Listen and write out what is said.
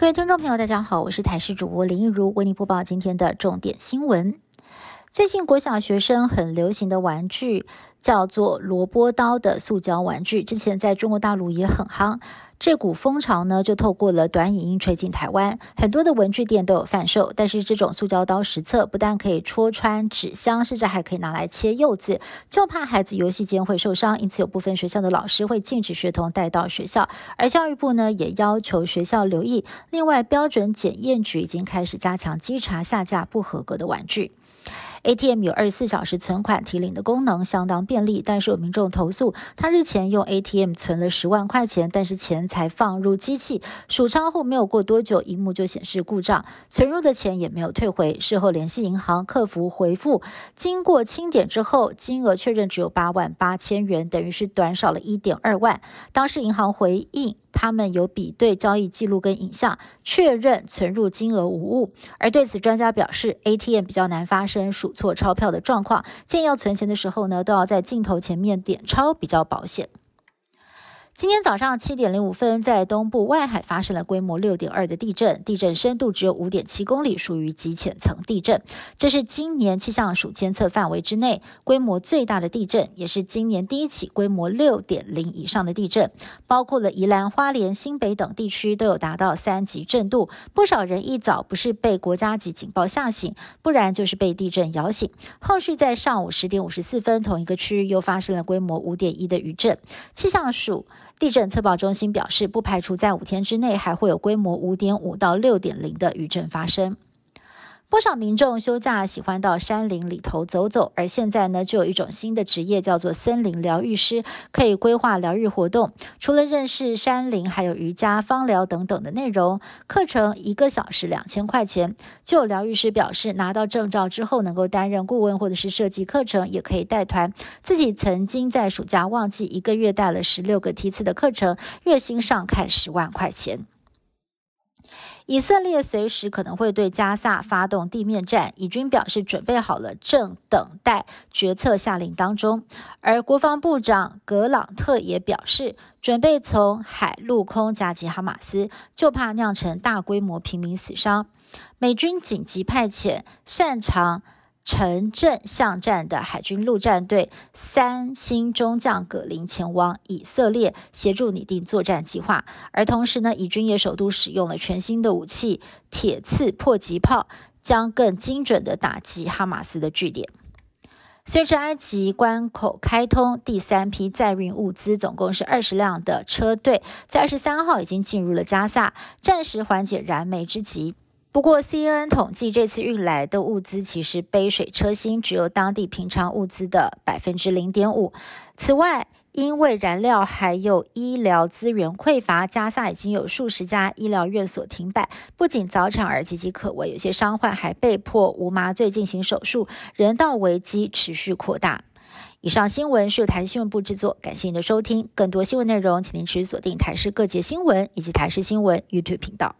各位听众朋友，大家好，我是台视主播林一如，为您播报今天的重点新闻。最近国小学生很流行的玩具叫做萝卜刀的塑胶玩具，之前在中国大陆也很夯。这股风潮呢，就透过了短影音吹进台湾，很多的文具店都有贩售。但是这种塑胶刀实测不但可以戳穿纸箱，甚至还可以拿来切柚子，就怕孩子游戏间会受伤，因此有部分学校的老师会禁止学童带到学校。而教育部呢，也要求学校留意。另外，标准检验局已经开始加强稽查下架不合格的玩具。ATM 有二十四小时存款提领的功能，相当便利。但是有民众投诉，他日前用 ATM 存了十万块钱，但是钱才放入机器，数仓后没有过多久，荧幕就显示故障，存入的钱也没有退回。事后联系银行客服回复，经过清点之后，金额确认只有八万八千元，等于是短少了一点二万。当时银行回应。他们有比对交易记录跟影像，确认存入金额无误。而对此，专家表示，ATM 比较难发生数错钞票的状况，建议要存钱的时候呢，都要在镜头前面点钞比较保险。今天早上七点零五分，在东部外海发生了规模六点二的地震，地震深度只有五点七公里，属于极浅层地震。这是今年气象署监测范围之内规模最大的地震，也是今年第一起规模六点零以上的地震。包括了宜兰花莲、新北等地区都有达到三级震度，不少人一早不是被国家级警报吓醒，不然就是被地震摇醒。后续在上午十点五十四分，同一个区域又发生了规模五点一的余震。气象署。地震测报中心表示，不排除在五天之内还会有规模五点五到六点零的余震发生。不少民众休假喜欢到山林里头走走，而现在呢，就有一种新的职业叫做森林疗愈师，可以规划疗愈活动。除了认识山林，还有瑜伽、芳疗等等的内容。课程一个小时两千块钱。就有疗愈师表示，拿到证照之后，能够担任顾问或者是设计课程，也可以带团。自己曾经在暑假旺季一个月带了十六个梯次的课程，月薪上看十万块钱。以色列随时可能会对加萨发动地面战，以军表示准备好了，正等待决策下令当中。而国防部长格朗特也表示，准备从海陆空夹击哈马斯，就怕酿成大规模平民死伤。美军紧急派遣擅长。城镇巷战的海军陆战队三星中将葛林前往以色列协助拟定作战计划，而同时呢，以军也首度使用了全新的武器铁刺迫击炮，将更精准的打击哈马斯的据点。随着埃及关口开通，第三批载运物资总共是二十辆的车队，在二十三号已经进入了加萨，暂时缓解燃眉之急。不过，CNN 统计这次运来的物资其实杯水车薪，只有当地平常物资的百分之零点五。此外，因为燃料还有医疗资源匮乏，加萨已经有数十家医疗院所停摆，不仅早产儿岌岌可危，有些伤患还被迫无麻醉进行手术，人道危机持续扩大。以上新闻是由台新闻部制作，感谢您的收听。更多新闻内容，请您持续锁定台视各界新闻以及台视新闻 YouTube 频道。